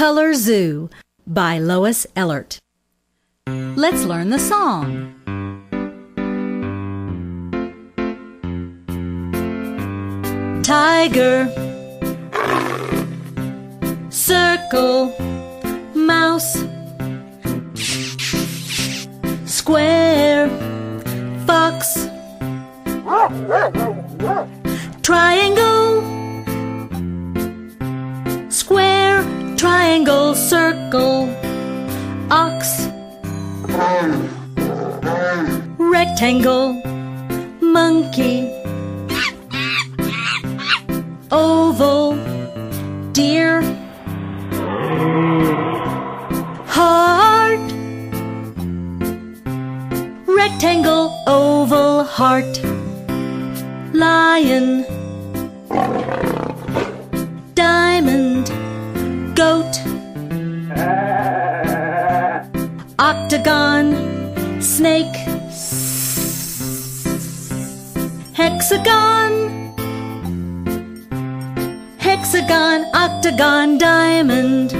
Color Zoo by Lois Ehlert. Let's learn the song. Tiger, circle, mouse, square, fox, triangle, rectangle, monkey, oval, deer, heart, rectangle, oval, heart, lion, diamond, goat, octagon, snake, hexagon, hexagon, octagon, diamond,